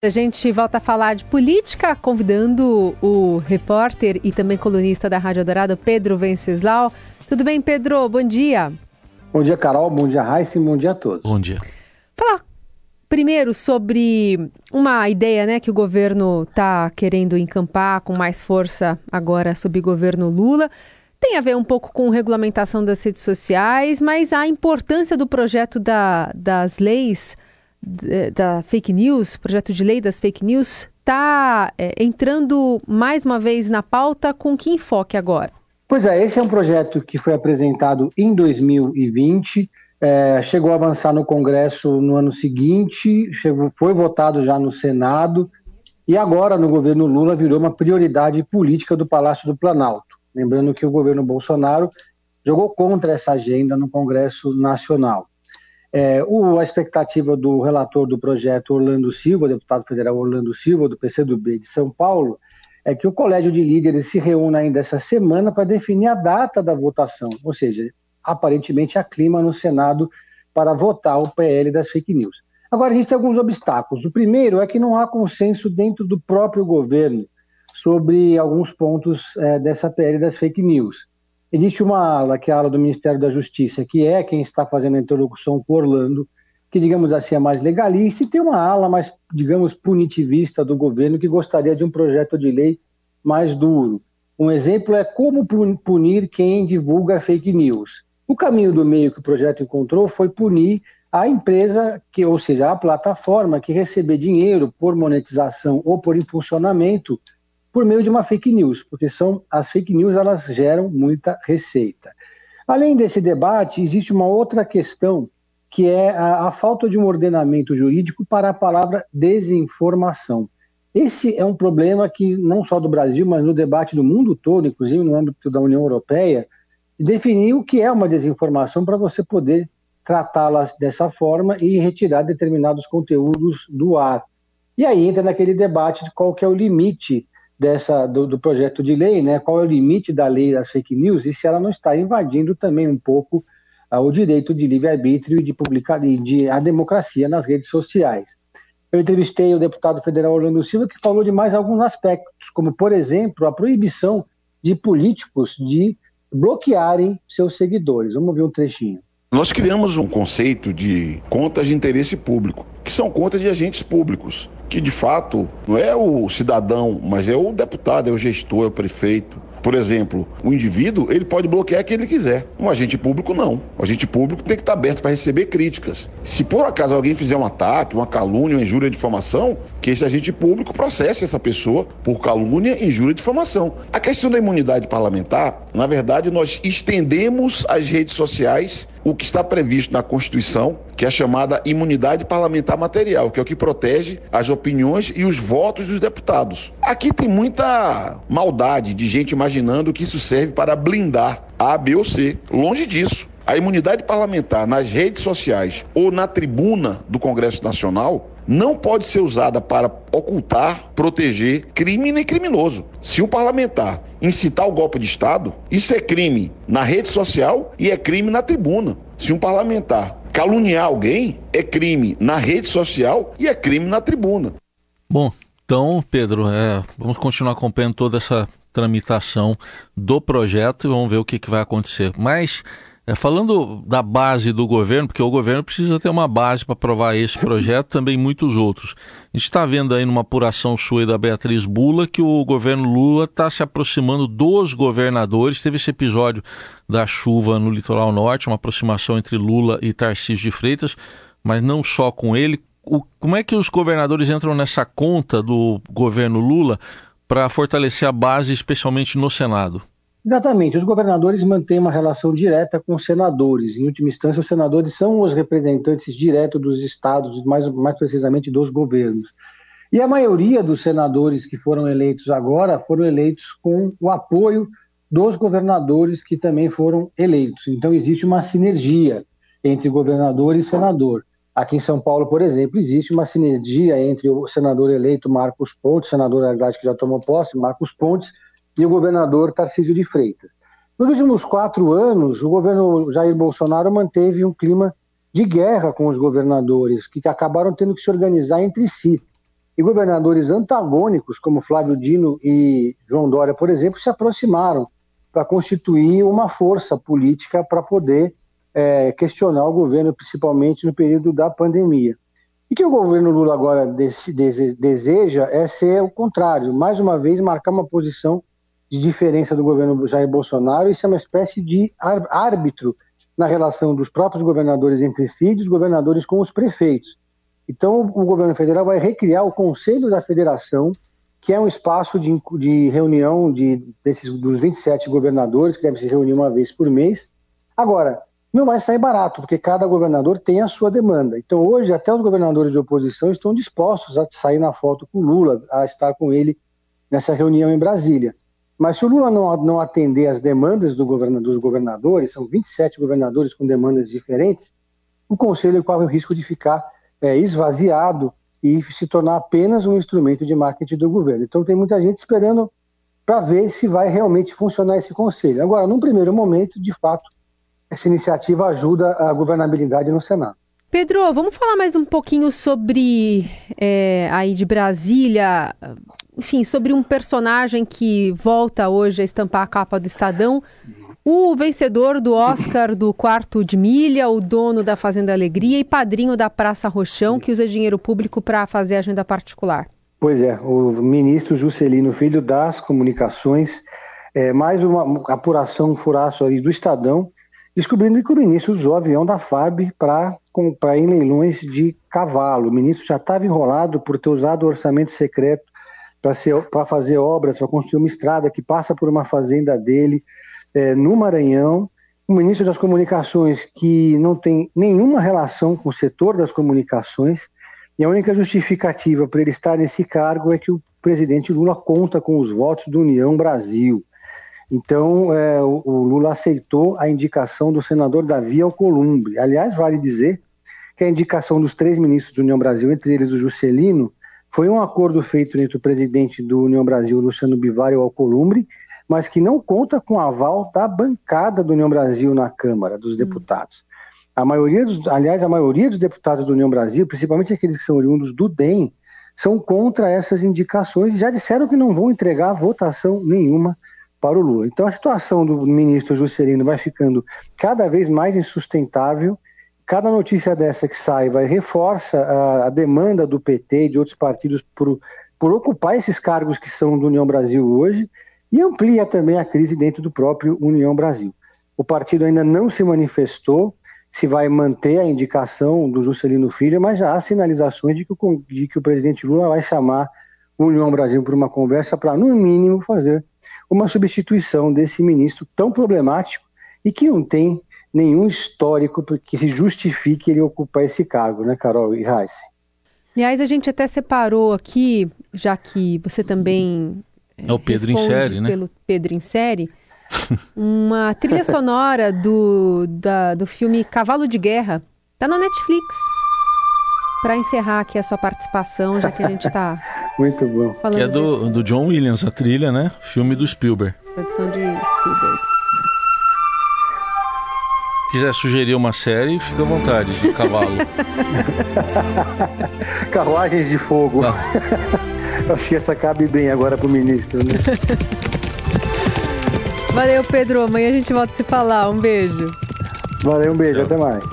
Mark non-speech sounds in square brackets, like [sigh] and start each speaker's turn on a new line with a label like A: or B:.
A: A gente volta a falar de política, convidando o repórter e também colunista da Rádio Dourado, Pedro Venceslau. Tudo bem, Pedro? Bom dia.
B: Bom dia, Carol. Bom dia, Raíssa. Bom dia a todos.
C: Bom dia.
A: Falar primeiro sobre uma ideia né, que o governo está querendo encampar com mais força agora sob o governo Lula. Tem a ver um pouco com regulamentação das redes sociais, mas a importância do projeto da, das leis da fake news, projeto de lei das fake news, está é, entrando mais uma vez na pauta com que enfoque agora?
B: Pois é, esse é um projeto que foi apresentado em 2020, é, chegou a avançar no Congresso no ano seguinte, chegou, foi votado já no Senado e agora no governo Lula virou uma prioridade política do Palácio do Planalto. Lembrando que o governo Bolsonaro jogou contra essa agenda no Congresso Nacional. É, o, a expectativa do relator do projeto Orlando Silva, deputado federal Orlando Silva, do PCdoB de São Paulo, é que o colégio de líderes se reúna ainda essa semana para definir a data da votação, ou seja, aparentemente há clima no Senado para votar o PL das fake news. Agora, existem alguns obstáculos. O primeiro é que não há consenso dentro do próprio governo sobre alguns pontos é, dessa PL das fake news. Existe uma ala, que é a ala do Ministério da Justiça, que é quem está fazendo a interlocução com Orlando, que, digamos assim, é mais legalista, e tem uma ala mais, digamos, punitivista do governo, que gostaria de um projeto de lei mais duro. Um exemplo é como punir quem divulga fake news. O caminho do meio que o projeto encontrou foi punir a empresa, que, ou seja, a plataforma que receber dinheiro por monetização ou por impulsionamento por meio de uma fake news, porque são as fake news elas geram muita receita. Além desse debate, existe uma outra questão que é a, a falta de um ordenamento jurídico para a palavra desinformação. Esse é um problema que não só do Brasil, mas no debate do mundo todo, inclusive no âmbito da União Europeia, definir o que é uma desinformação para você poder tratá-la dessa forma e retirar determinados conteúdos do ar. E aí entra naquele debate de qual que é o limite dessa, do, do, projeto de lei, né, qual é o limite da lei das fake news e se ela não está invadindo também um pouco uh, o direito de livre-arbítrio e de, publicar, de a democracia nas redes sociais. Eu entrevistei o deputado federal Orlando Silva, que falou de mais alguns aspectos, como, por exemplo, a proibição de políticos de bloquearem seus seguidores. Vamos ver um trechinho.
C: Nós criamos um conceito de contas de interesse público, que são contas de agentes públicos que de fato não é o cidadão, mas é o deputado, é o gestor, é o prefeito. Por exemplo, o indivíduo ele pode bloquear quem ele quiser. Um agente público não. O agente público tem que estar aberto para receber críticas. Se por acaso alguém fizer um ataque, uma calúnia, uma injúria de difamação, que esse agente público processe essa pessoa por calúnia, injúria e difamação. A questão da imunidade parlamentar, na verdade, nós estendemos as redes sociais o que está previsto na Constituição, que é chamada imunidade parlamentar material, que é o que protege as opiniões e os votos dos deputados. Aqui tem muita maldade de gente imaginando que isso serve para blindar A, B ou C. Longe disso. A imunidade parlamentar nas redes sociais ou na tribuna do Congresso Nacional não pode ser usada para ocultar, proteger crime nem criminoso. Se o parlamentar incitar o golpe de Estado, isso é crime na rede social e é crime na tribuna. Se um parlamentar caluniar alguém, é crime na rede social e é crime na tribuna.
D: Bom, então, Pedro, é, vamos continuar acompanhando toda essa tramitação do projeto e vamos ver o que, que vai acontecer. Mas é, falando da base do governo, porque o governo precisa ter uma base para aprovar esse projeto, também muitos outros. A gente está vendo aí numa apuração sua da Beatriz Bula que o governo Lula está se aproximando dos governadores. Teve esse episódio da chuva no litoral norte, uma aproximação entre Lula e Tarcísio de Freitas, mas não só com ele. O, como é que os governadores entram nessa conta do governo Lula para fortalecer a base, especialmente no Senado?
B: Exatamente. Os governadores mantêm uma relação direta com os senadores. Em última instância, os senadores são os representantes diretos dos estados, mais, mais precisamente dos governos. E a maioria dos senadores que foram eleitos agora foram eleitos com o apoio dos governadores que também foram eleitos. Então, existe uma sinergia entre governador e senador. Aqui em São Paulo, por exemplo, existe uma sinergia entre o senador eleito Marcos Pontes, senador, na verdade, que já tomou posse, Marcos Pontes, e o governador Tarcísio de Freitas. Nos últimos quatro anos, o governo Jair Bolsonaro manteve um clima de guerra com os governadores, que acabaram tendo que se organizar entre si. e governadores antagônicos, como Flávio Dino e João Dória, por exemplo, se aproximaram para constituir uma força política para poder é, questionar o governo, principalmente no período da pandemia. E que o governo Lula agora deseja é ser o contrário, mais uma vez marcar uma posição de diferença do governo Jair Bolsonaro e ser uma espécie de árbitro na relação dos próprios governadores entre si e dos governadores com os prefeitos. Então, o governo federal vai recriar o Conselho da Federação, que é um espaço de, de reunião de, desses, dos 27 governadores, que deve se reunir uma vez por mês. Agora, não vai sair barato, porque cada governador tem a sua demanda. Então, hoje, até os governadores de oposição estão dispostos a sair na foto com Lula, a estar com ele nessa reunião em Brasília. Mas se o Lula não, não atender às demandas do dos governadores, são 27 governadores com demandas diferentes, o Conselho corre o risco de ficar é, esvaziado e se tornar apenas um instrumento de marketing do governo. Então, tem muita gente esperando para ver se vai realmente funcionar esse Conselho. Agora, num primeiro momento, de fato, essa iniciativa ajuda a governabilidade no Senado.
A: Pedro, vamos falar mais um pouquinho sobre é, aí de Brasília, enfim, sobre um personagem que volta hoje a estampar a capa do Estadão. O vencedor do Oscar do quarto de milha, o dono da Fazenda Alegria e padrinho da Praça Rochão, que usa dinheiro público para fazer agenda particular.
B: Pois é, o ministro Juscelino Filho das Comunicações, é, mais uma apuração, furaço ali do Estadão, descobrindo que o ministro usou o avião da FAB para comprar em leilões de cavalo. O ministro já estava enrolado por ter usado o orçamento secreto para fazer obras, para construir uma estrada que passa por uma fazenda dele é, no Maranhão. O ministro das Comunicações que não tem nenhuma relação com o setor das comunicações, e a única justificativa para ele estar nesse cargo é que o presidente Lula conta com os votos do União Brasil. Então, é, o, o, Lula aceitou a indicação do senador Davi Alcolumbre. Aliás, vale dizer que a indicação dos três ministros do União Brasil, entre eles o Juscelino, foi um acordo feito entre o presidente do União Brasil, Luciano Bivar, e o Alcolumbre, mas que não conta com aval da bancada do União Brasil na Câmara dos hum. Deputados. A maioria dos, aliás, a maioria dos deputados do União Brasil, principalmente aqueles que são oriundos do DEM, são contra essas indicações e já disseram que não vão entregar votação nenhuma para o Lula. Então a situação do ministro Juscelino vai ficando cada vez mais insustentável. Cada notícia dessa que sai vai reforça a, a demanda do PT e de outros partidos por, por ocupar esses cargos que são do União Brasil hoje e amplia também a crise dentro do próprio União Brasil. O partido ainda não se manifestou se vai manter a indicação do Juscelino Filho, mas já há sinalizações de que o, de que o presidente Lula vai chamar o União Brasil para uma conversa para, no mínimo, fazer uma substituição desse ministro tão problemático e que não tem nenhum histórico que se justifique ele ocupar esse cargo, né, Carol e Raíssa?
A: Aliás, a gente até separou aqui, já que você também
D: é o Pedro Insere, né?
A: pelo Pedro Insere, uma trilha sonora do, da, do filme Cavalo de Guerra. Tá na Netflix para encerrar aqui a sua participação, já que a gente está [laughs]
B: muito bom.
D: Falando que é do, do John Williams, a trilha, né? Filme do Spielberg.
A: Produção de Spielberg.
D: Quiser sugerir uma série, fica à vontade, de cavalo. [laughs]
B: Carruagens de fogo. [laughs] Acho que essa cabe bem agora pro ministro, né?
A: Valeu, Pedro. Amanhã a gente volta a se falar. Um beijo.
B: Valeu, um beijo. Até mais.